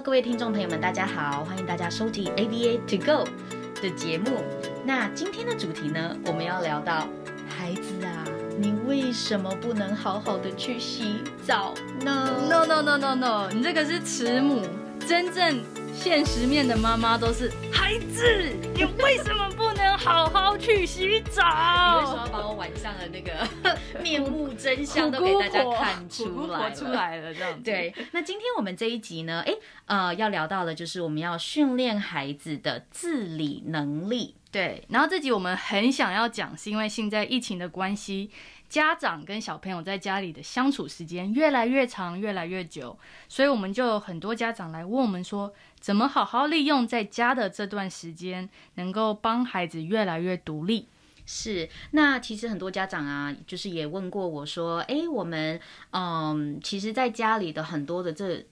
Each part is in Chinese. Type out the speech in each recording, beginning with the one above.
各位听众朋友们，大家好，欢迎大家收听 ABA To Go 的节目。那今天的主题呢，我们要聊到孩子啊，你为什么不能好好的去洗澡呢？No No No No No，你这个是慈母，真正现实面的妈妈都是孩子，你为什么不能好好去洗澡？你为什么要把我晚上的那个面目真相都给大家看出来？出来了，这样子。对，那今天我们这一集呢，哎，呃，要聊到的就是我们要训练孩子的自理能力。对，然后这集我们很想要讲，是因为现在疫情的关系，家长跟小朋友在家里的相处时间越来越长，越来越久，所以我们就有很多家长来问我们说，怎么好好利用在家的这段时间，能够帮孩子越来越独立。是，那其实很多家长啊，就是也问过我说，哎，我们嗯，其实在家里的很多的这。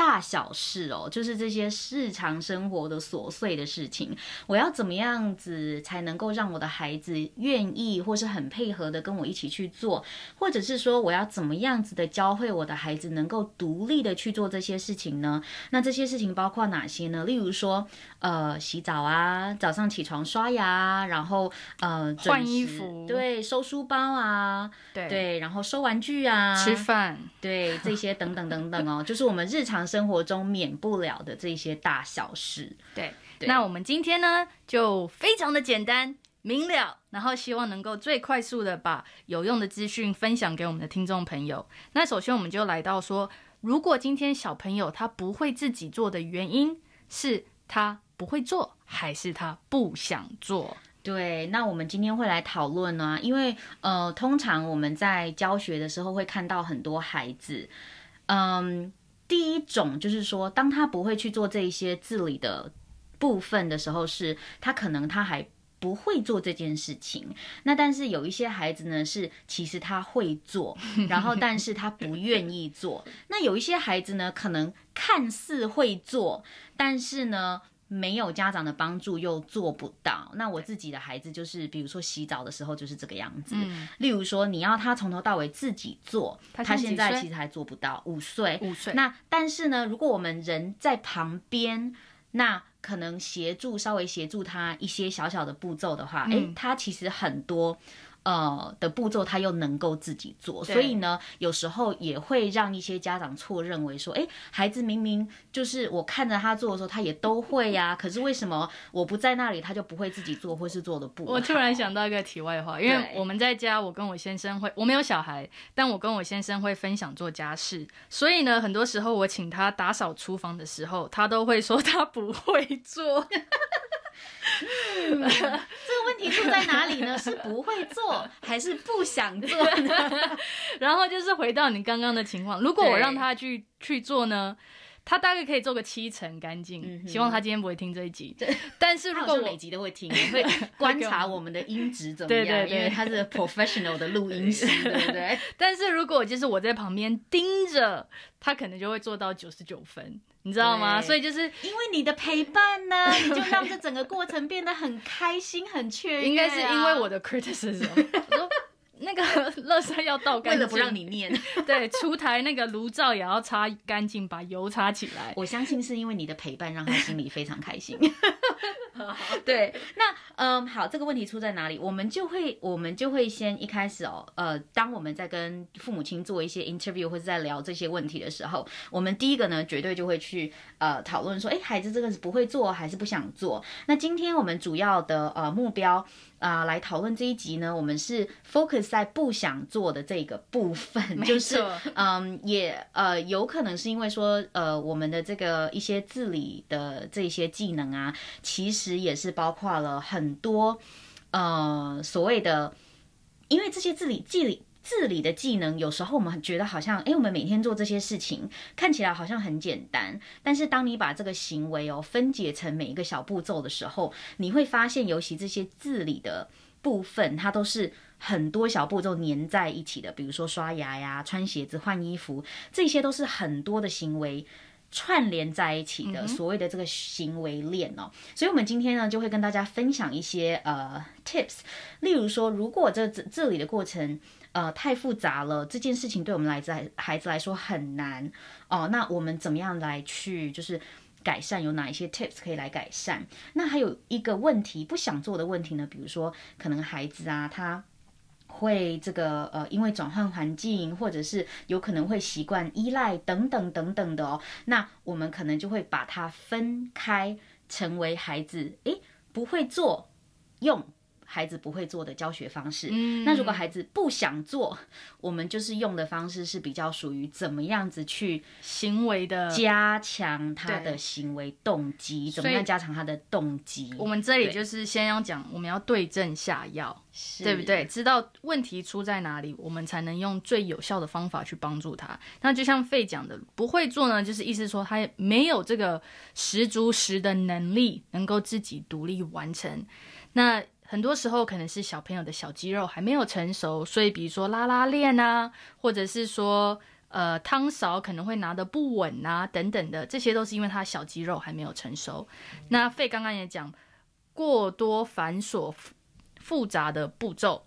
大小事哦，就是这些日常生活的琐碎的事情，我要怎么样子才能够让我的孩子愿意或是很配合的跟我一起去做，或者是说我要怎么样子的教会我的孩子能够独立的去做这些事情呢？那这些事情包括哪些呢？例如说，呃，洗澡啊，早上起床刷牙，然后呃，换衣服，对，收书包啊，对对，然后收玩具啊，吃饭，对，这些等等等等哦，就是我们日常。生活中免不了的这些大小事，对。对，那我们今天呢，就非常的简单明了，然后希望能够最快速的把有用的资讯分享给我们的听众朋友。那首先我们就来到说，如果今天小朋友他不会自己做的原因，是他不会做，还是他不想做？对，那我们今天会来讨论呢，因为呃，通常我们在教学的时候会看到很多孩子，嗯。第一种就是说，当他不会去做这一些自理的部分的时候，是他可能他还不会做这件事情。那但是有一些孩子呢，是其实他会做，然后但是他不愿意做。那有一些孩子呢，可能看似会做，但是呢。没有家长的帮助又做不到。那我自己的孩子就是，比如说洗澡的时候就是这个样子。嗯、例如说，你要他从头到尾自己做，他现在其实还做不到。五岁，五岁。那但是呢，如果我们人在旁边，那可能协助稍微协助他一些小小的步骤的话，哎、嗯，他其实很多。呃的步骤，他又能够自己做，所以呢，有时候也会让一些家长错认为说，哎，孩子明明就是我看着他做的时候，他也都会呀、啊，可是为什么我不在那里，他就不会自己做，或是做的不好？我突然想到一个题外话，因为我们在家，我跟我先生会，我没有小孩，但我跟我先生会分享做家事，所以呢，很多时候我请他打扫厨房的时候，他都会说他不会做。嗯，这个问题出在哪里呢？是不会做，还是不想做呢？然后就是回到你刚刚的情况，如果我让他去去做呢？他大概可以做个七成干净，嗯，希望他今天不会听这一集。对，但是如果我每集都会听，会观察我们的音质怎么样，对对对，因为他是 professional 的录音师，对不对？但是如果就是我在旁边盯着，他可能就会做到九十九分，你知道吗？所以就是因为你的陪伴呢，你就让这整个过程变得很开心、很雀跃啊。应该是因为我的 criticism。那个 乐山要倒干净，为了不让你念，对，出台那个炉灶也要擦干净，把油擦起来。我相信是因为你的陪伴，让他心里非常开心。对，那嗯，好，这个问题出在哪里？我们就会，我们就会先一开始哦，呃，当我们在跟父母亲做一些 interview 或者在聊这些问题的时候，我们第一个呢，绝对就会去呃讨论说，哎，孩子这个是不会做还是不想做？那今天我们主要的呃目标。啊、呃，来讨论这一集呢，我们是 focus 在不想做的这个部分，就是嗯，也呃有可能是因为说呃我们的这个一些自理的这些技能啊，其实也是包括了很多呃所谓的，因为这些自理自理。自理的技能，有时候我们觉得好像，诶，我们每天做这些事情看起来好像很简单，但是当你把这个行为哦分解成每一个小步骤的时候，你会发现，尤其这些自理的部分，它都是很多小步骤粘在一起的。比如说刷牙呀、穿鞋子、换衣服，这些都是很多的行为。串联在一起的所谓的这个行为链哦，所以我们今天呢就会跟大家分享一些呃 tips，例如说，如果这这这里的过程呃太复杂了，这件事情对我们来自孩子来说很难哦。那我们怎么样来去就是改善？有哪一些 tips 可以来改善？那还有一个问题，不想做的问题呢？比如说可能孩子啊，他会这个呃，因为转换环境，或者是有可能会习惯依赖等等等等的哦。那我们可能就会把它分开，成为孩子诶不会做用。孩子不会做的教学方式，嗯，那如果孩子不想做，我们就是用的方式是比较属于怎么样子去行为的加强他的行为动机，怎么样加强他的动机？我们这里就是先要讲，我们要对症下药，对不对？知道问题出在哪里，我们才能用最有效的方法去帮助他。那就像费讲的，不会做呢，就是意思说他没有这个十足十的能力，能够自己独立完成。那很多时候可能是小朋友的小肌肉还没有成熟，所以比如说拉拉链啊，或者是说呃汤勺可能会拿得不稳啊等等的，这些都是因为他小肌肉还没有成熟。那费刚刚也讲，过多繁琐复杂的步骤，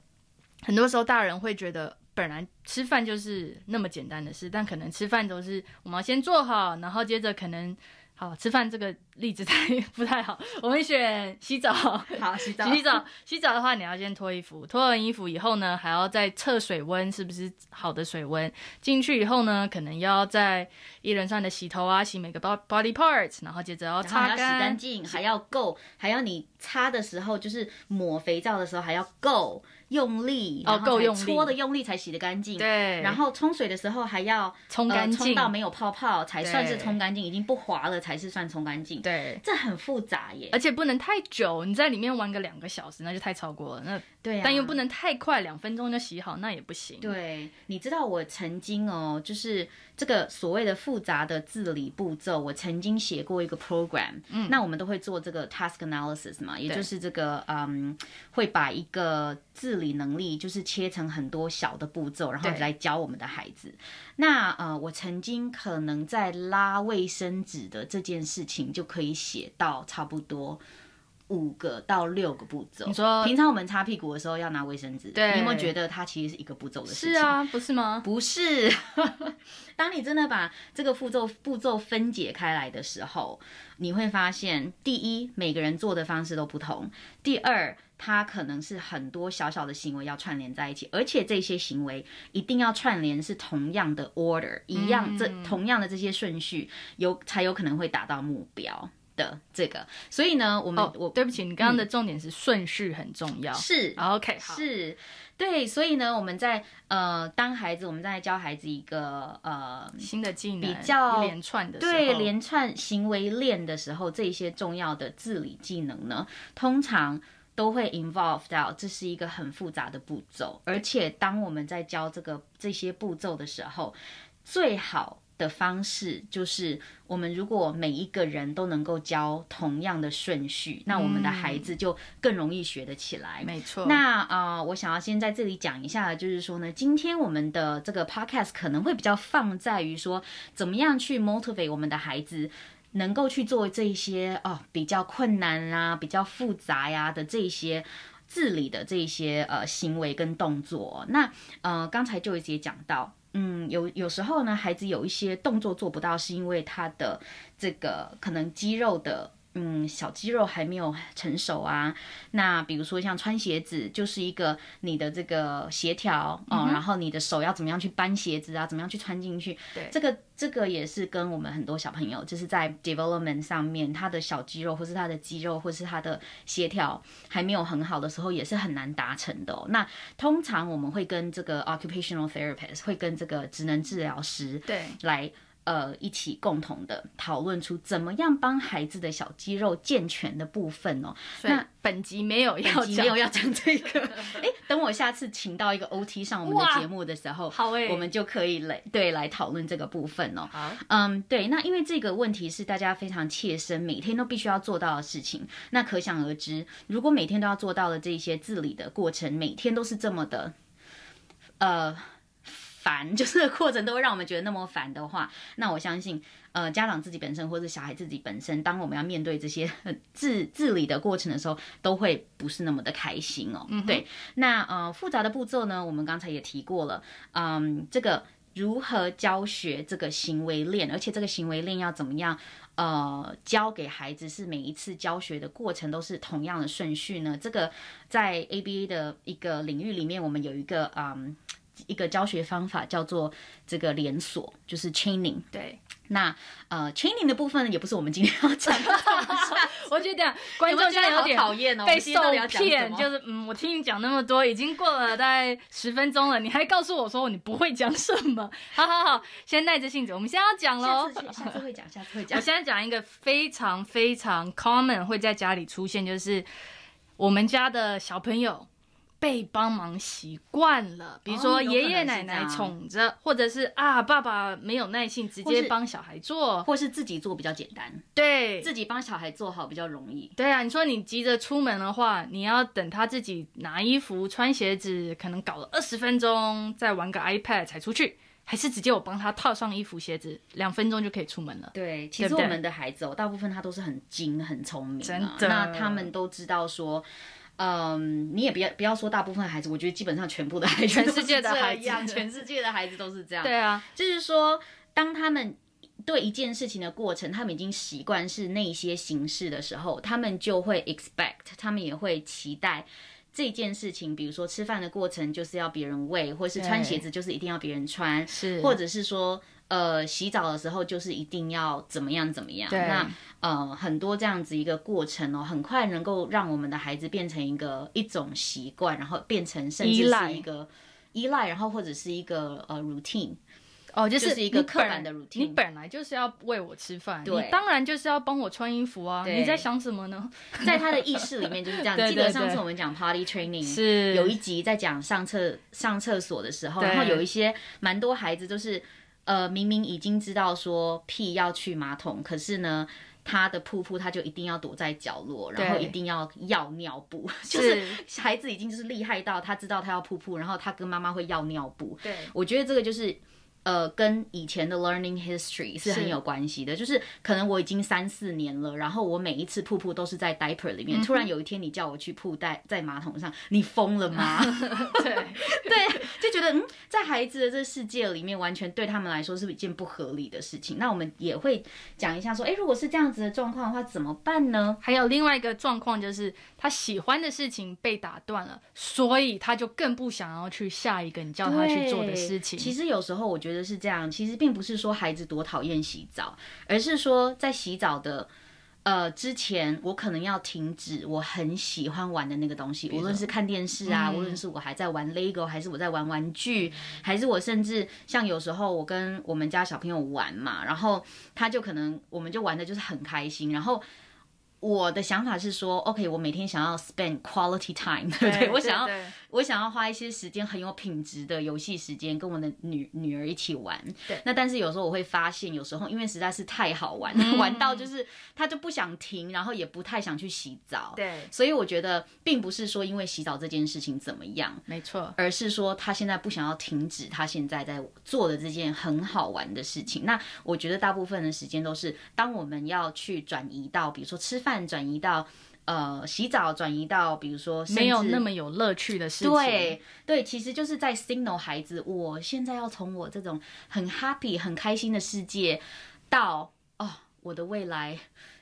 很多时候大人会觉得本来吃饭就是那么简单的事，但可能吃饭都是我们要先做好，然后接着可能。好，吃饭这个例子 太不太好，我们选洗澡。好，洗澡。洗澡，洗澡的话，你要先脱衣服，脱完衣服以后呢，还要再测水温是不是好的水温。进去以后呢，可能要在一轮上的洗头啊，洗每个 body parts，然后接着要擦干，洗干净，还要够，还要你擦的时候就是抹肥皂的时候还要够。用力哦，够用力，搓的用力才洗得干净。对，然后冲水的时候还要冲干净，冲到没有泡泡才算是冲干净，已经不滑了才是算冲干净。对，这很复杂耶，而且不能太久，你在里面玩个两个小时那就太超过了。那对，但又不能太快，两分钟就洗好那也不行。对，你知道我曾经哦，就是这个所谓的复杂的治理步骤，我曾经写过一个 program。嗯，那我们都会做这个 task analysis 嘛，也就是这个嗯，会把一个治理能力就是切成很多小的步骤，然后来教我们的孩子。那呃，我曾经可能在拉卫生纸的这件事情就可以写到差不多五个到六个步骤。你说平常我们擦屁股的时候要拿卫生纸，对，你有没有觉得它其实是一个步骤的事情？是啊，不是吗？不是。当你真的把这个步骤步骤分解开来的时候，你会发现，第一，每个人做的方式都不同；第二，它可能是很多小小的行为要串联在一起，而且这些行为一定要串联是同样的 order，一样这同样的这些顺序，有才有可能会达到目标的这个。所以呢，我们、哦、我对不起，你刚刚的重点是顺序很重要，是 OK 好是。对，所以呢，我们在呃当孩子，我们在教孩子一个呃新的技能，比较连串的对连串行为链的时候，这些重要的自理技能呢，通常都会 involve 到这是一个很复杂的步骤，而且当我们在教这个这些步骤的时候，最好。的方式就是，我们如果每一个人都能够教同样的顺序，那我们的孩子就更容易学得起来。没错。那啊、呃，我想要先在这里讲一下，就是说呢，今天我们的这个 podcast 可能会比较放在于说，怎么样去 motivate 我们的孩子，能够去做这些哦比较困难啊、比较复杂呀的这些治理的这些呃行为跟动作。那呃，刚才就一直也讲到。嗯，有有时候呢，孩子有一些动作做不到，是因为他的这个可能肌肉的。嗯，小肌肉还没有成熟啊。那比如说像穿鞋子，就是一个你的这个协调哦、嗯，然后你的手要怎么样去搬鞋子啊，怎么样去穿进去。对，这个这个也是跟我们很多小朋友，就是在 development 上面，他的小肌肉或是他的肌肉或是他的协调还没有很好的时候，也是很难达成的、哦。那通常我们会跟这个 occupational therapist，会跟这个职能治疗师对来。呃，一起共同的讨论出怎么样帮孩子的小肌肉健全的部分哦。那本集没有要讲，没有要讲这个。哎，等我下次请到一个 OT 上我们的节目的时候，好诶，我们就可以来对来讨论这个部分哦。好，嗯，对，那因为这个问题是大家非常切身，每天都必须要做到的事情。那可想而知，如果每天都要做到的这些自理的过程，每天都是这么的，呃。烦，就是过程都会让我们觉得那么烦的话，那我相信，呃家长自己本身或者小孩自己本身，当我们要面对这些自治理的过程的时候，都会不是那么的开心哦。嗯，对。那呃复杂的步骤呢，我们刚才也提过了，嗯，这个如何教学这个行为链，而且这个行为链要怎么样？呃，教给孩子是每一次教学的过程都是同样的顺序呢？这个在 ABA 的一个领域里面，我们有一个嗯一个教学方法叫做这个连锁，就是 chaining。对。那呃，chaining 的部分也不是我们今天要讲的。我觉得观众现在有点讨厌哦，被受骗。就是嗯，我听你讲那么多，已经过了大概十分钟了，你还告诉我说你不会讲什么？好好好，先耐着性子，我们现在要讲喽。下次下次会讲，下次会讲。我现在讲一个非常非常 common 会在家里出现，就是我们家的小朋友。被帮忙习惯了，比如说爷爷奶奶宠着，哦、或者是啊爸爸没有耐性，直接帮小孩做，或是自己做比较简单，对，自己帮小孩做好比较容易。对啊，你说你急着出门的话，你要等他自己拿衣服、穿鞋子，可能搞了二十分钟，再玩个 iPad 才出去，还是直接我帮他套上衣服、鞋子，两分钟就可以出门了。对，其实我们的孩子哦，大部分他都是很精、很聪明、啊，真的，那他们都知道说。嗯，你也不要不要说大部分孩子，我觉得基本上全部的孩子，全世界的孩子，全世界的孩子都是这样。对啊，就是说，当他们对一件事情的过程，他们已经习惯是那些形式的时候，他们就会 expect，他们也会期待这件事情，比如说吃饭的过程就是要别人喂，或是穿鞋子就是一定要别人穿，是，或者是说。呃，洗澡的时候就是一定要怎么样怎么样。对。那呃，很多这样子一个过程哦，很快能够让我们的孩子变成一个一种习惯，然后变成甚至是一个依赖，然后或者是一个呃 routine。哦，就是，就是一个刻板的 routine。你本来就是要喂我吃饭，对，你当然就是要帮我穿衣服啊。你在想什么呢？在他的意识里面就是这样。对对对，记得上次我们讲 potty training，是有一集在讲上厕上厕所的时候，然后有一些蛮多孩子都是。呃，明明已经知道说屁要去马桶，可是呢，他的噗噗他就一定要躲在角落，然后一定要要尿布，就是孩子已经就是厉害到他知道他要噗噗，然后他跟妈妈会要尿布。对，我觉得这个就是。呃，跟以前的 learning history 是很有关系的，就是可能我已经三四年了，然后我每一次瀑布都是在 diaper 里面，嗯、突然有一天你叫我去铺在在马桶上，你疯了吗？对对，就觉得嗯，在孩子的这个世界里面，完全对他们来说是一件不合理的事情。那我们也会讲一下说，哎，如果是这样子的状况的话，怎么办呢？还有另外一个状况就是，他喜欢的事情被打断了，所以他就更不想要去下一个你叫他去做的事情。其实有时候我觉得。是这样，其实并不是说孩子多讨厌洗澡，而是说在洗澡的呃之前，我可能要停止我很喜欢玩的那个东西，无论是看电视啊，嗯、无论是我还在玩 Lego，还是我在玩玩具，还是我甚至像有时候我跟我们家小朋友玩嘛，然后他就可能我们就玩的就是很开心，然后。我的想法是说，OK，我每天想要 spend quality time，对不对？我想要，我想要花一些时间很有品质的游戏时间，跟我的女女儿一起玩。对。那但是有时候我会发现，有时候因为实在是太好玩，嗯、玩到就是她就不想停，然后也不太想去洗澡。对。所以我觉得，并不是说因为洗澡这件事情怎么样，没错，而是说她现在不想要停止她现在在做的这件很好玩的事情。那我觉得大部分的时间都是，当我们要去转移到，比如说吃饭。转移到呃洗澡，转移到比如说没有那么有乐趣的事情。对对，其实就是在 signal 孩子，我现在要从我这种很 happy 很开心的世界，到哦我的未来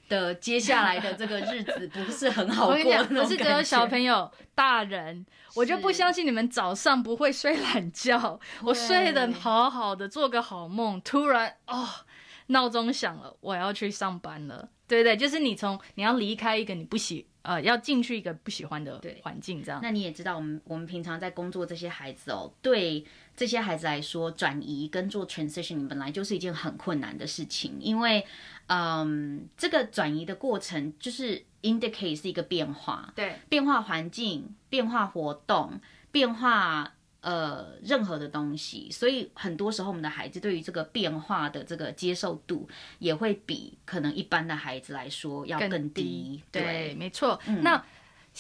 的接下来的这个日子不是很好过。我是只有小朋友，大人我就不相信你们早上不会睡懒觉，我睡得好好的，做个好梦，突然哦闹钟响了，我要去上班了。对对，就是你从你要离开一个你不喜呃，要进去一个不喜欢的环境，这样。那你也知道，我们我们平常在工作这些孩子哦，对这些孩子来说，转移跟做 transition 本来就是一件很困难的事情，因为嗯，这个转移的过程就是 indicate 是一个变化，对，变化环境，变化活动，变化。呃，任何的东西，所以很多时候我们的孩子对于这个变化的这个接受度，也会比可能一般的孩子来说要更低。更低对，对，没错。嗯、那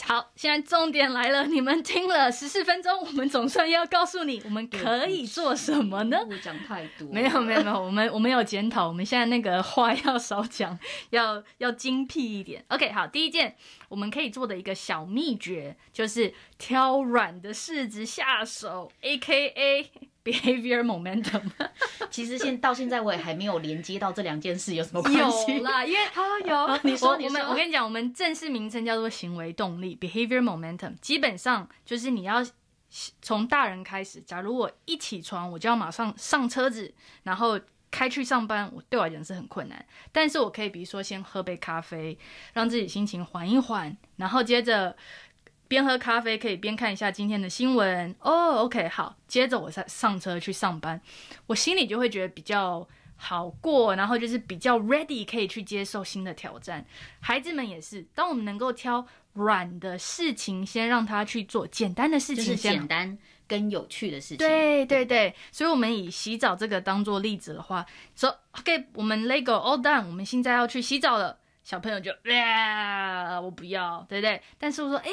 好，现在重点来了，你们听了十四分钟，我们总算要告诉你，我们可以做什么呢？不讲太多，没有没有没有，我们我们有检讨，我们现在那个话要少讲，要要精辟一点。OK，好，第一件我们可以做的一个小秘诀就是挑软的柿子下手，AKA behavior momentum。其实现到现在我也还没有连接到这两件事有什么关系。有啦，因为啊 有，你说你说，我们我跟你讲，我们正式名称叫做行为动力 （behavior momentum）。基本上就是你要从大人开始。假如我一起床，我就要马上上车子，然后开去上班，我对我来讲是很困难。但是我可以，比如说先喝杯咖啡，让自己心情缓一缓，然后接着。边喝咖啡可以边看一下今天的新闻哦。Oh, OK，好，接着我再上车去上班，我心里就会觉得比较好过，然后就是比较 ready 可以去接受新的挑战。孩子们也是，当我们能够挑软的事情先让他去做，简单的事情先，就是简单跟有趣的事情。对对对，所以我们以洗澡这个当做例子的话，说、OK，我们 Lego all done，我们现在要去洗澡了。小朋友就啊，我不要，对不对？但是我说，哎。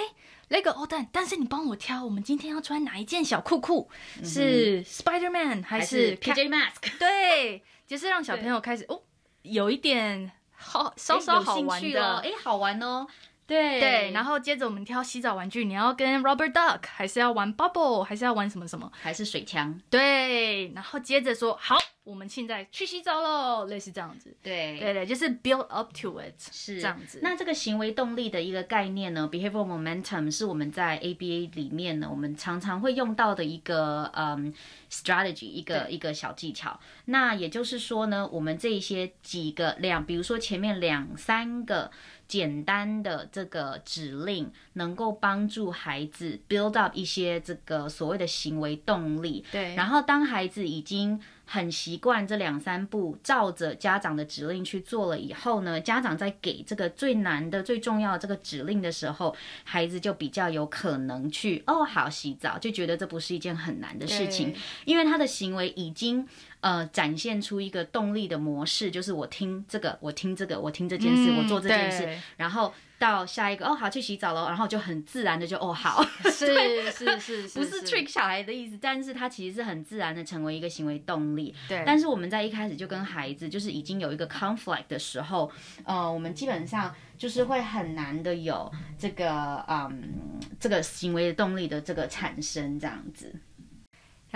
Lego all done，但是你帮我挑，我们今天要穿哪一件小裤裤？嗯、是 Spider-Man 还是 PJ Mask？对，就是让小朋友开始哦，有一点好，稍稍好玩的，哎，好玩哦。对对，然后接着我们挑洗澡玩具，你要跟 Robert Duck，还是要玩 Bubble，还是要玩什么什么？还是水枪？对，然后接着说好，我们现在去洗澡喽，类似这样子。对对对，就是 build up to it，是这样子。那这个行为动力的一个概念呢，behavioral momentum 是我们在 ABA 里面呢，我们常常会用到的一个嗯 strategy，一个一个小技巧。那也就是说呢，我们这一些几个两，比如说前面两三个。简单的这个指令能够帮助孩子 build up 一些这个所谓的行为动力。对，然后当孩子已经很习惯这两三步，照着家长的指令去做了以后呢，家长在给这个最难的、最重要的这个指令的时候，孩子就比较有可能去哦，好洗澡，就觉得这不是一件很难的事情，因为他的行为已经。呃，展现出一个动力的模式，就是我听这个，我听这个，我听这件事，嗯、我做这件事，然后到下一个，哦，好，去洗澡了，然后就很自然的就，哦，好，是是 是，是，是，不是 trick 小孩的意思，但是他其实是很自然的成为一个行为动力。对，但是我们在一开始就跟孩子，就是已经有一个 conflict 的时候，呃，我们基本上就是会很难的有这个，嗯，这个行为动力的这个产生，这样子。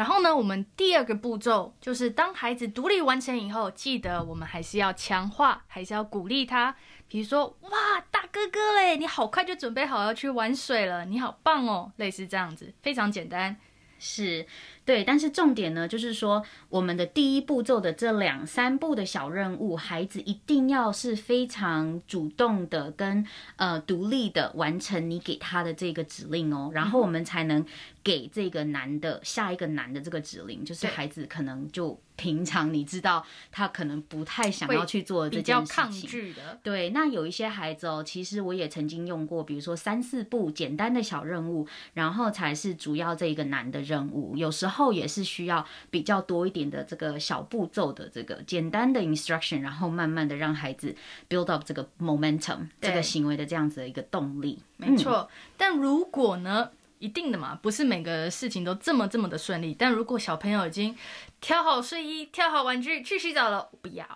然后呢，我们第二个步骤就是当孩子独立完成以后，记得我们还是要强化，还是要鼓励他。比如说，哇，大哥哥嘞，你好快就准备好要去玩水了，你好棒哦，类似这样子，非常简单，是。对，但是重点呢，就是说我们的第一步骤的这两三步的小任务，孩子一定要是非常主动的跟呃独立的完成你给他的这个指令哦，然后我们才能给这个男的下一个男的这个指令，就是孩子可能就平常你知道他可能不太想要去做这件事情，比较抗拒的。对，那有一些孩子哦，其实我也曾经用过，比如说三四步简单的小任务，然后才是主要这个男的任务，有时候。也是需要比较多一点的这个小步骤的这个简单的 instruction，然后慢慢的让孩子 build up 这个 momentum 这个行为的这样子的一个动力。没错，嗯、但如果呢，一定的嘛，不是每个事情都这么这么的顺利。但如果小朋友已经挑好睡衣、挑好玩具去洗澡了，不要，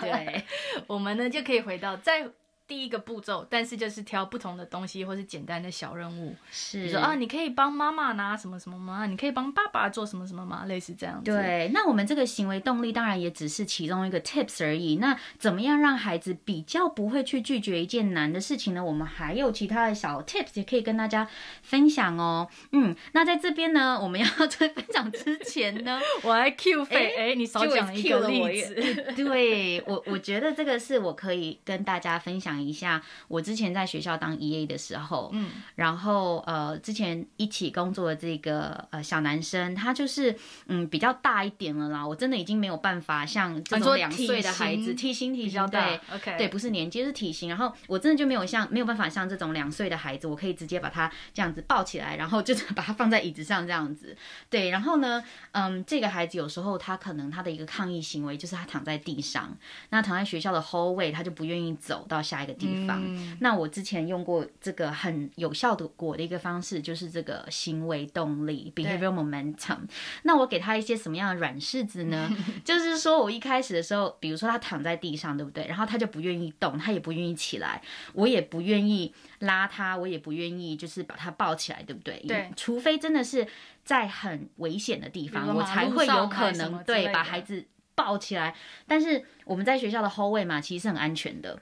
对，我们呢就可以回到在。第一个步骤，但是就是挑不同的东西，或是简单的小任务。是，比如说啊，你可以帮妈妈拿什么什么吗？你可以帮爸爸做什么什么吗？类似这样子。对，那我们这个行为动力当然也只是其中一个 tips 而已。那怎么样让孩子比较不会去拒绝一件难的事情呢？我们还有其他的小 tips 也可以跟大家分享哦。嗯，那在这边呢，我们要在 分享之前呢，我还 Q 费。哎、欸，你少讲一个例子。对我，我觉得这个是我可以跟大家分享。讲一下，我之前在学校当 EA 的时候，嗯，然后呃，之前一起工作的这个呃小男生，他就是嗯比较大一点了啦。我真的已经没有办法像这种两岁的孩子，体型体型对，OK，对，不是年纪是体型。然后我真的就没有像没有办法像这种两岁的孩子，我可以直接把他这样子抱起来，然后就是 把他放在椅子上这样子。对，然后呢，嗯，这个孩子有时候他可能他的一个抗议行为就是他躺在地上，那躺在学校的 hallway，他就不愿意走到下。一个地方。嗯、那我之前用过这个很有效的果的一个方式，就是这个行为动力 （behavioral momentum）。那我给他一些什么样的软柿子呢？就是说我一开始的时候，比如说他躺在地上，对不对？然后他就不愿意动，他也不愿意起来，我也不愿意拉他，我也不愿意就是把他抱起来，对不对？对，除非真的是在很危险的地方，我才会有可能对把孩子。抱起来，但是我们在学校的 hallway 嘛，其实是很安全的。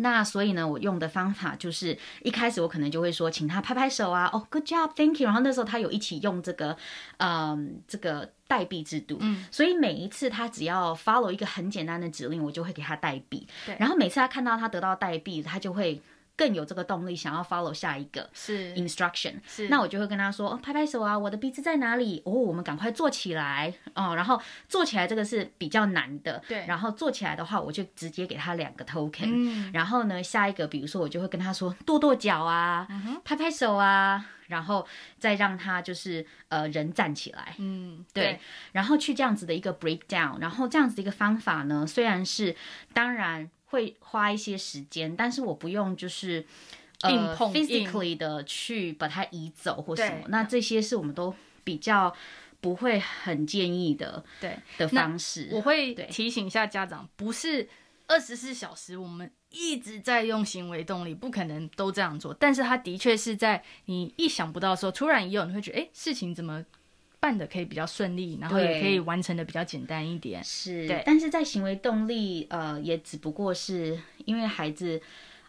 那所以呢，我用的方法就是一开始我可能就会说，请他拍拍手啊，哦，good job，thank you。然后那时候他有一起用这个，嗯，这个代币制度，嗯，所以每一次他只要 follow 一个很简单的指令，我就会给他代币。对，然后每次他看到他得到代币，他就会。更有这个动力，想要 follow 下一个是。instruction，是，那我就会跟他说，哦，拍拍手啊，我的鼻子在哪里？哦，我们赶快坐起来。哦，然后坐起来这个是比较难的，对，然后坐起来的话，我就直接给他两个 token，嗯，然后呢，下一个，比如说我就会跟他说，跺跺脚啊，嗯，拍拍手啊，然后再让他就是呃人站起来，嗯，对，对，然后去这样子的一个 breakdown，然后这样子的一个方法呢，虽然是当然。会花一些时间，但是我不用就是硬碰硬、呃、physically 的去把它移走或什么。那这些是我们都比较不会很建议的，对的方式。我会提醒一下家长，不是二十四小时我们一直在用行为动力，不可能都这样做。但是他的确是在你意想不到的时候，突然一有你会觉得，哎，事情怎么？办的可以比较顺利，然后也可以完成的比较简单一点。是，对。但是在行为动力，呃，也只不过是因为孩子。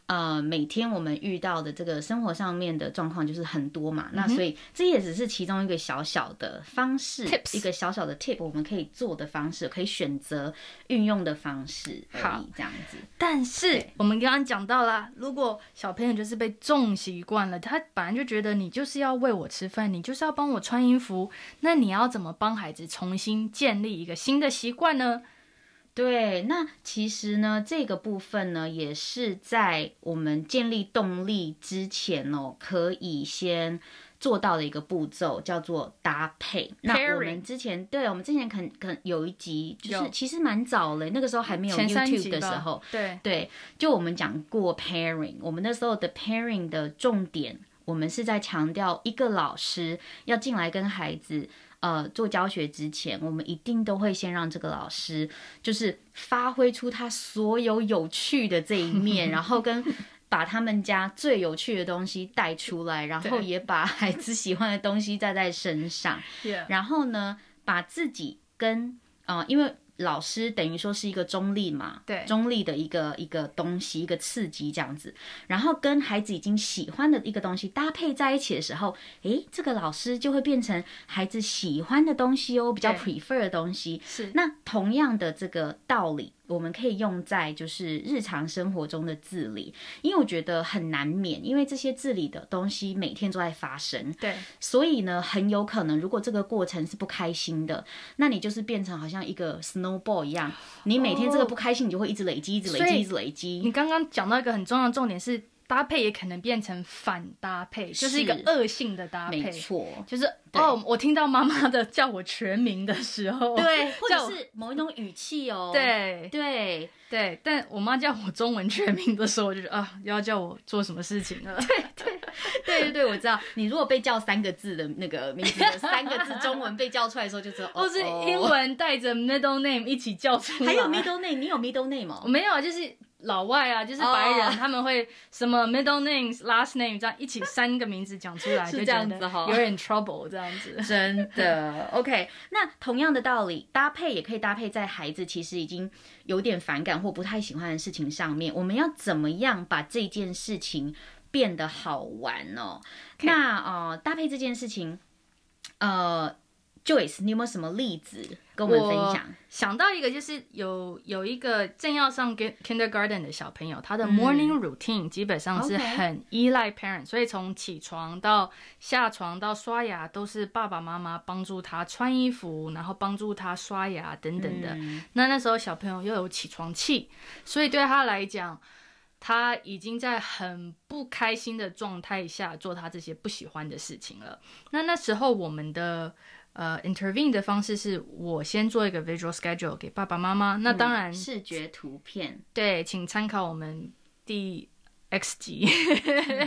呃，每天我们遇到的这个生活上面的状况就是很多嘛，嗯、那所以这也只是其中一个小小的方式，Tips. 一个小小的 tip，我们可以做的方式，可以选择运用的方式，好，这样子。但是我们刚刚讲到啦，如果小朋友就是被纵习惯了，他本来就觉得你就是要喂我吃饭，你就是要帮我穿衣服，那你要怎么帮孩子重新建立一个新的习惯呢？对，那其实呢，这个部分呢，也是在我们建立动力之前哦，可以先做到的一个步骤，叫做搭配。那我们之前，对，我们之前可能可能有一集，就是其实蛮早了，那个时候还没有 YouTube 的时候，对对，就我们讲过 pairing，我们那时候的 pairing 的重点，我们是在强调一个老师要进来跟孩子。呃，做教学之前，我们一定都会先让这个老师就是发挥出他所有有趣的这一面，然后跟把他们家最有趣的东西带出来，然后也把孩子喜欢的东西带在身上，然后呢，把自己跟呃，因为。老师等于说是一个中立嘛，对，中立的一个一个东西，一个刺激这样子，然后跟孩子已经喜欢的一个东西搭配在一起的时候，诶，这个老师就会变成孩子喜欢的东西哦，比较 prefer 的东西。是，那同样的这个道理。我们可以用在就是日常生活中的自理，因为我觉得很难免，因为这些自理的东西每天都在发生。对，所以呢，很有可能如果这个过程是不开心的，那你就是变成好像一个 snowball 一样，你每天这个不开心，你就会一直累积，一直累积，一直累积。你刚刚讲到一个很重要的重点是。搭配也可能变成反搭配，就是一个恶性的搭配。没错，就是哦，我听到妈妈的叫我全名的时候，对，或者是某一种语气哦，对对对。但我妈叫我中文全名的时候，我就啊，要叫我做什么事情了？对对对对对，我知道。你如果被叫三个字的那个名字三个字中文被叫出来的时候，就知道。或是英文带着 middle name 一起叫出来。还有 middle name，你有 middle name 吗？我没有，就是。老外啊，就是白人，oh. 他们会什么 middle names、last name 这样一起三个名字讲出来，就这样子哈，有点 trouble 这样子。真的，OK。那同样的道理，搭配也可以搭配在孩子其实已经有点反感或不太喜欢的事情上面。我们要怎么样把这件事情变得好玩呢？Okay. 那呃，搭配这件事情，呃。Joyce，你有没有什么例子跟我们分享？想到一个，就是有有一个正要上 kindergarten 的小朋友，他的 morning routine 基本上是很依赖 parent，、嗯、所以从起床到下床到刷牙都是爸爸妈妈帮助他穿衣服，然后帮助他刷牙等等的。嗯、那那时候小朋友又有起床气，所以对他来讲，他已经在很不开心的状态下做他这些不喜欢的事情了。那那时候我们的。呃，intervene 的方式是我先做一个 visual schedule 给爸爸妈妈。那当然，视觉图片。对，请参考我们第 X 级，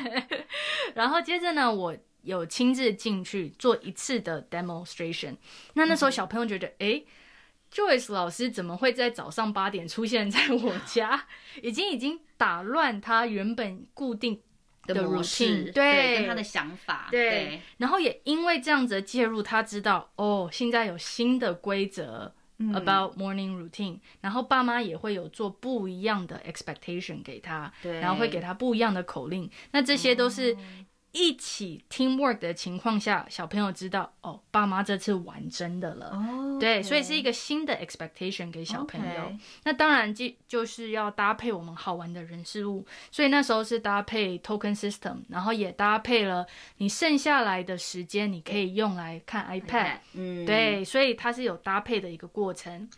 然后接着呢，我有亲自进去做一次的 demonstration。那那时候小朋友觉得，哎、嗯、，Joyce 老师怎么会在早上八点出现在我家？已经已经打乱他原本固定的 routine，模式，对，跟他的想法，对。对，然后也因为这样子的介入，他知道哦，现在有新的规则。About morning routine，然后爸妈也会有做不一样的 expectation 给他，对，然后会给他不一样的口令，那这些都是一起 teamwork 的情况下，小朋友知道哦，爸妈这次玩真的了，oh, okay. 对，所以是一个新的 expectation 给小朋友。那当然就就是要搭配我们好玩的人事物，所以那时候是搭配 token system，然后也搭配了你剩下来的时间，你可以用来看 iPad，嗯，对，所以它是有搭配的一个过程。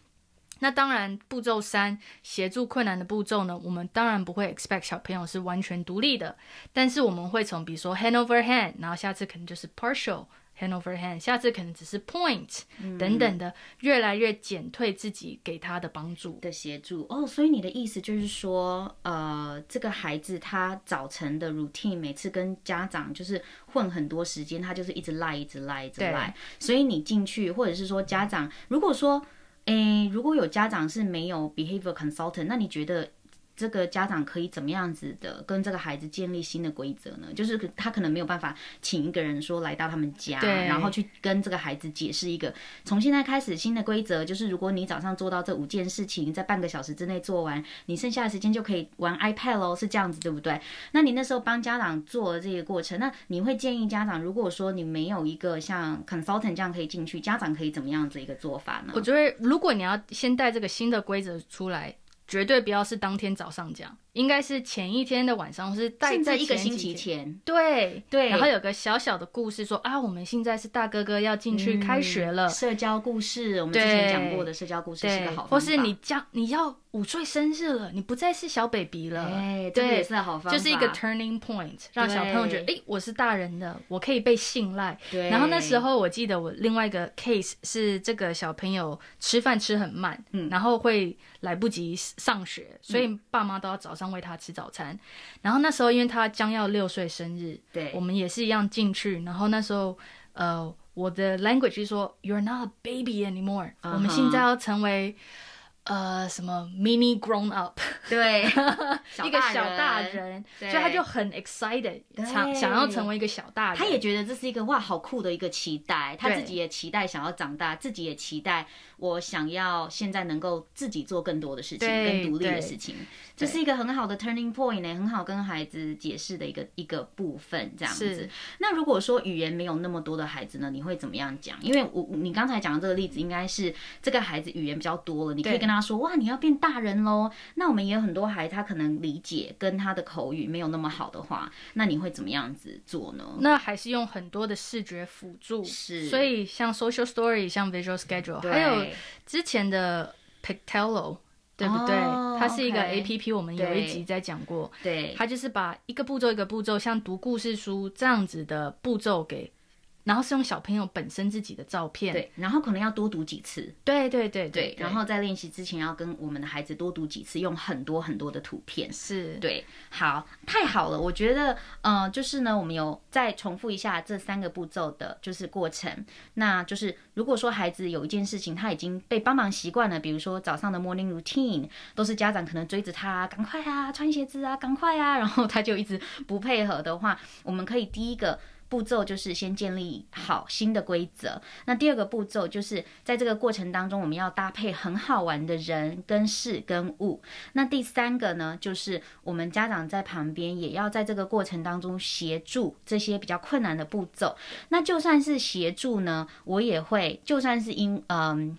那当然，步骤三协助困难的步骤呢，我们当然不会 expect 小朋友是完全独立的，但是我们会从比如说 hand over hand，然后下次可能就是 partial hand over hand，下次可能只是 point、嗯、等等的，越来越减退自己给他的帮助的协助哦。所以你的意思就是说，呃，这个孩子他早晨的 routine 每次跟家长就是混很多时间，他就是一直赖，一直赖，一直赖。所以你进去，或者是说家长如果说。诶，如果有家长是没有 behavior consultant，那你觉得这个家长可以怎么样子的跟这个孩子建立新的规则呢？就是他可能没有办法请一个人说来到他们家，然后去跟这个孩子解释一个从现在开始新的规则，就是如果你早上做到这五件事情，在半个小时之内做完，你剩下的时间就可以玩 iPad 喽，是这样子对不对？那你那时候帮家长做了这个过程，那你会建议家长，如果说你没有一个像 consultant 这样可以进去，家长可以怎么样子一个做法呢？我觉得如果你要先带这个新的规则出来。绝对不要是当天早上讲，应该是前一天的晚上，或是带在一个星期前。对对，然后有个小小的故事说啊，我们现在是大哥哥要进去开学了。嗯、社交故事，我们之前讲过的社交故事是个好方法。或是你将你要五岁生日了，你不再是小 baby 了，对，这也是好方法。就是一个 turning point，让小朋友觉得，哎，我是大人的，我可以被信赖。对。然后那时候我记得我另外一个 case 是这个小朋友吃饭吃很慢，嗯，然后会来不及上学，所以爸妈都要早上喂他吃早餐。然后那时候因为他将要六岁生日，对，我们也是一样进去。然后那时候，呃，我的 language 是说，You're not a baby anymore，我们现在要成为。呃，什么 mini grown up？对，一个小大人，所以他就很 excited，想想要成为一个小大人。他也觉得这是一个哇，好酷的一个期待。他自己也期待想要长大，自己也期待我想要现在能够自己做更多的事情，更独立的事情。这是一个很好的 turning point 呢，很好跟孩子解释的一个一个部分，这样子。那如果说语言没有那么多的孩子呢，你会怎么样讲？因为我你刚才讲的这个例子，应该是这个孩子语言比较多了，你可以跟他。他说：“哇，你要变大人喽！那我们也有很多孩子，他可能理解跟他的口语没有那么好的话，那你会怎么样子做呢？那还是用很多的视觉辅助，是。所以像 Social Story，像 Visual Schedule，还有之前的 Pictello，对不对？哦、它是一个 APP，我们有一集在讲过。对，它就是把一个步骤一个步骤，像读故事书这样子的步骤给。”然后是用小朋友本身自己的照片，对，然后可能要多读几次，对对对对，对，然后在练习之前要跟我们的孩子多读几次，用很多很多的图片，是。对，好，太好了，我觉得，嗯、呃，就是呢，我们有再重复一下这三个步骤的，就是过程，那就是如果说孩子有一件事情他已经被帮忙习惯了，比如说早上的 morning routine 都是家长可能追着他，赶快啊，穿鞋子啊，赶快啊，然后他就一直不配合的话，我们可以第一个。步骤就是先建立好新的规则。那第二个步骤就是在这个过程当中，我们要搭配很好玩的人跟事跟物。那第三个呢，就是我们家长在旁边也要在这个过程当中协助这些比较困难的步骤。那就算是协助呢，我也会，就算是因嗯。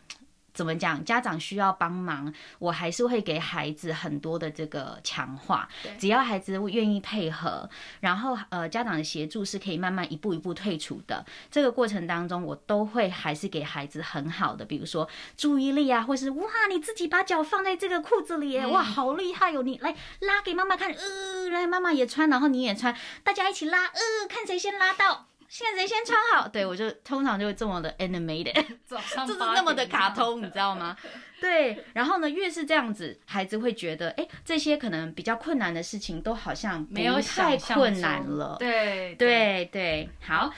怎么讲？家长需要帮忙，我还是会给孩子很多的这个强化。只要孩子愿意配合，然后呃，家长的协助是可以慢慢一步一步退出的。这个过程当中，我都会还是给孩子很好的，比如说注意力啊，或是哇，你自己把脚放在这个裤子里，哇，好厉害哟！你来拉给妈妈看，呃，来妈妈也穿，然后你也穿，大家一起拉，呃，看谁先拉到。现在谁先穿好？对，我就通常就会这么的 animated，就是那么的卡通，你知道吗？对，然后呢，越是这样子，孩子会觉得，哎，这些可能比较困难的事情，都好像没有太困难了。对对对，好，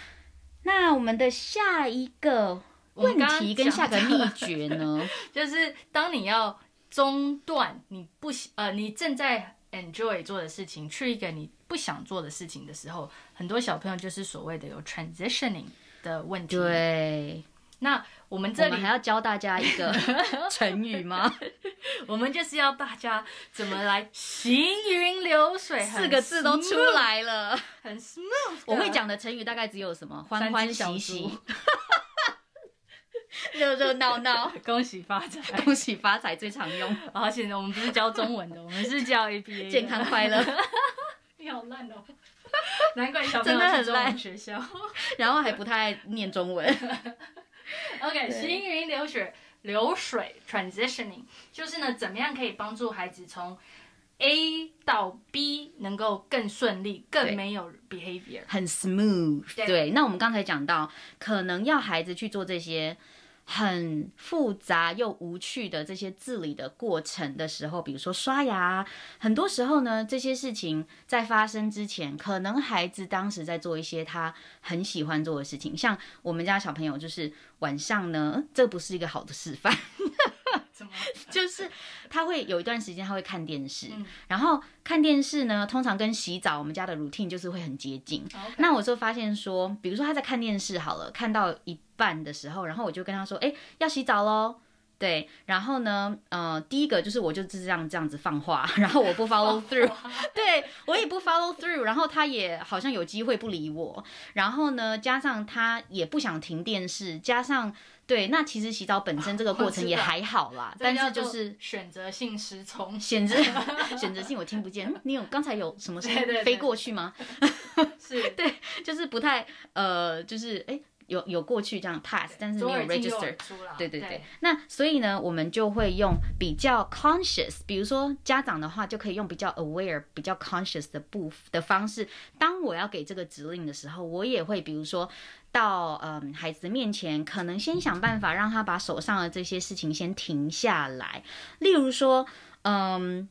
那我们的下一个问题跟下个秘诀呢，就是当你要中断你不呃，你正在 enjoy 做的事情，去一个你不想做的事情的时候，很多小朋友就是所谓的有 transitioning 的问题。对，那我们这里还要教大家一个 成语吗？我们就是要大家怎么来行云流水，四个字都出来了，很 smooth。我会讲的成语大概只有什么欢欢喜喜。热热闹闹，恭喜发财，恭喜发财最常用。而且我们不是教中文的，我们是教 APA，健康快乐。你好烂哦，难怪小朋友是中文学校，然后还不太爱念中文。OK，行云流水，流水 transitioning，就是呢，怎么样可以帮助孩子从 A 到 B 能够更顺利，更没有 behavior，很 smooth。对，那我们刚才讲到，可能要孩子去做这些。很复杂又无趣的这些自理的过程的时候，比如说刷牙，很多时候呢，这些事情在发生之前，可能孩子当时在做一些他很喜欢做的事情，像我们家小朋友就是晚上呢，这不是一个好的示范。就是他会有一段时间他会看电视，然后看电视呢，通常跟洗澡我们家的 routine 就是会很接近。那我就发现说，比如说他在看电视好了，看到一半的时候，然后我就跟他说，哎，要洗澡喽。对，然后呢，呃，第一个就是我就是这样这样子放话，然后我不 follow through，对，我也不 follow through，然后他也好像有机会不理我，然后呢，加上他也不想停电视，加上对，那其实洗澡本身这个 过程也还好啦，但是就是选择性失聪，选择 选择性我听不见，你有刚才有什么声音飞过去吗？是对，就是不太呃，就是哎。有有过去这样 pass，但是没有 register，对对对。对那所以呢，我们就会用比较 conscious，比如说家长的话，就可以用比较 aware、比较 conscious 的部的方式。当我要给这个指令的时候，我也会比如说到嗯孩子面前，可能先想办法让他把手上的这些事情先停下来。例如说，嗯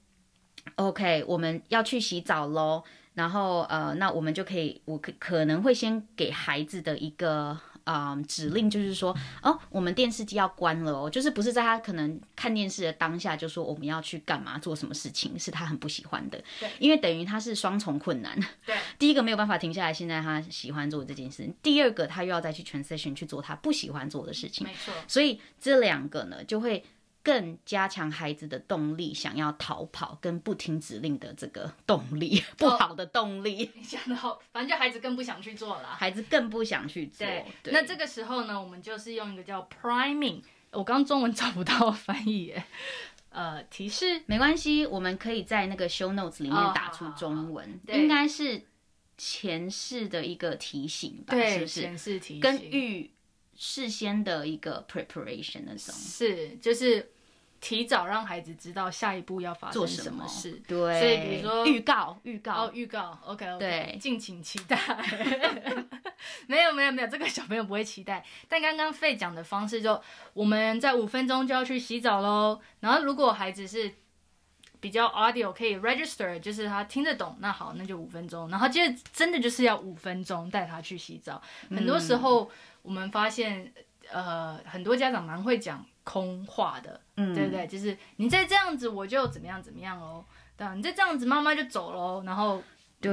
，OK，我们要去洗澡喽。然后呃，那我们就可以，我可可能会先给孩子的一个啊、呃、指令，就是说，哦，我们电视机要关了哦，就是不是在他可能看电视的当下就说我们要去干嘛做什么事情，是他很不喜欢的，对，因为等于他是双重困难，对，第一个没有办法停下来，现在他喜欢做这件事，第二个他又要再去 transition 去做他不喜欢做的事情，没错，所以这两个呢就会。更加强孩子的动力，想要逃跑跟不听指令的这个动力，不好的动力。你讲的好，反正就孩子更不想去做了，孩子更不想去做。对，对那这个时候呢，我们就是用一个叫 priming，我刚中文找不到翻译耶，呃，提示没关系，我们可以在那个 show notes 里面打出中文，哦、应该是前世的一个提醒吧？对，是不是？前世提醒跟预事先的一个 preparation 那种，是就是。提早让孩子知道下一步要发生什么事，么对，所以比如说预告、预告、哦、预告，OK OK，对，敬请期待。没有没有没有，这个小朋友不会期待。但刚刚 Faye 讲的方式就，我们在五分钟就要去洗澡喽。然后如果孩子是比较 audio 可以 register，就是他听得懂，那好，那就五分钟。然后接着真的就是要五分钟带他去洗澡。很多时候我们发现，呃，很多家长蛮会讲。空话的，嗯，对不对？就是你再这样子，我就怎么样怎么样哦。对，你再这样子，妈妈就走喽。然后，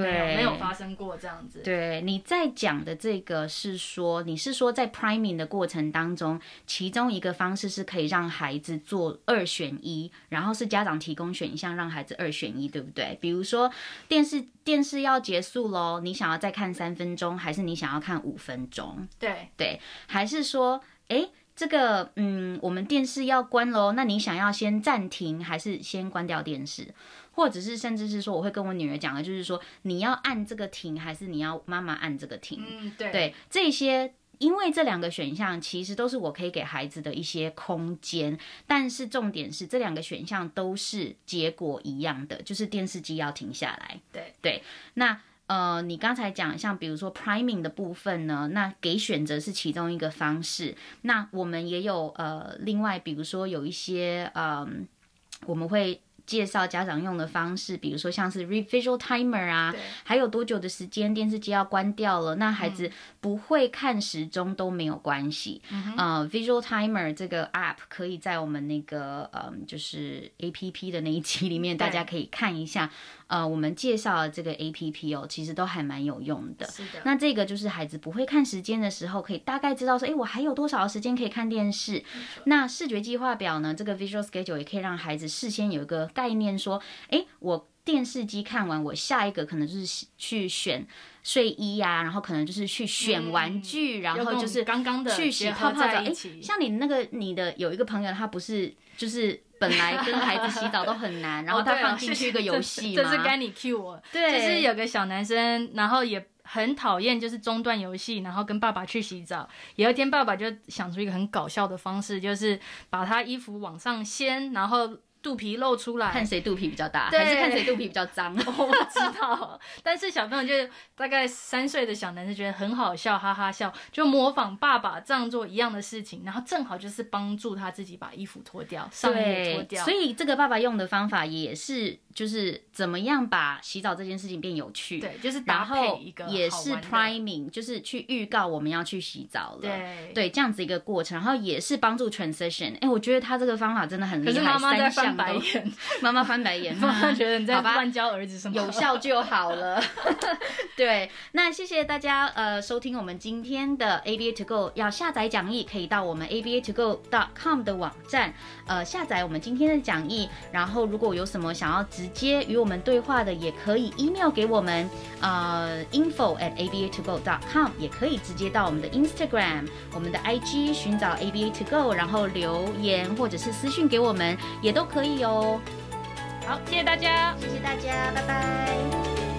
对，没有发生过这样子。对，你在讲的这个是说，你是说在 priming 的过程当中，其中一个方式是可以让孩子做二选一，然后是家长提供选项让孩子二选一，对不对？比如说电视电视要结束喽，你想要再看三分钟，还是你想要看五分钟？对对，还是说，哎？这个，嗯，我们电视要关喽，那你想要先暂停，还是先关掉电视？或者是甚至是说，我会跟我女儿讲的，就是说你要按这个停，还是你要妈妈按这个停？嗯，对，对，这些，因为这两个选项其实都是我可以给孩子的一些空间，但是重点是这两个选项都是结果一样的，就是电视机要停下来。对，对，那。呃，你刚才讲像比如说 priming 的部分呢，那给选择是其中一个方式。那我们也有呃，另外比如说有一些呃，我们会。介绍家长用的方式，比如说像是 read visual timer 啊，还有多久的时间电视机要关掉了，那孩子不会看时钟都没有关系。嗯、呃，visual timer 这个 app 可以在我们那个嗯，就是 app 的那一期里面，大家可以看一下。呃，我们介绍的这个 APP 哦，其实都还蛮有用的。是的。那这个就是孩子不会看时间的时候，可以大概知道说，哎，我还有多少时间可以看电视。那视觉计划表呢？这个 Visual Schedule 也可以让孩子事先有一个概念，说，哎，我电视机看完，我下一个可能就是去选睡衣呀、啊，然后可能就是去选玩具，嗯、然后就是刚刚的去洗泡泡澡。哎，像你那个你的有一个朋友，他不是就是。本来跟孩子洗澡都很难，然后他放进去一个游戏 嘛，这是该你 cue 我。对，就是有个小男生，然后也很讨厌，就是中断游戏，然后跟爸爸去洗澡。有一天，爸爸就想出一个很搞笑的方式，就是把他衣服往上掀，然后。肚皮露出来，看谁肚皮比较大，还是看谁肚皮比较脏？我不知道。但是小朋友就大概三岁的小男生觉得很好笑，哈哈笑，就模仿爸爸这样做一样的事情，然后正好就是帮助他自己把衣服脱掉，上衣脱掉。所以这个爸爸用的方法也是，就是怎么样把洗澡这件事情变有趣。对，就是搭配一个也是 priming，就是去预告我们要去洗澡了。对，对，这样子一个过程，然后也是帮助 transition。哎，我觉得他这个方法真的很厉害。可是妈妈在翻白眼，妈妈翻白眼，妈妈觉得你在乱教儿子什么？有效就好了。对，那谢谢大家呃收听我们今天的 ABA to go。要下载讲义，可以到我们 ABA to go dot com 的网站呃下载我们今天的讲义。然后如果有什么想要直接与我们对话的，也可以 email 给我们呃 info at aba to go dot com，也可以直接到我们的 Instagram、我们的 IG 寻找 ABA to go，然后留言或者是私讯给我们，也都可以哦。好，谢谢大家，谢谢大家，拜拜。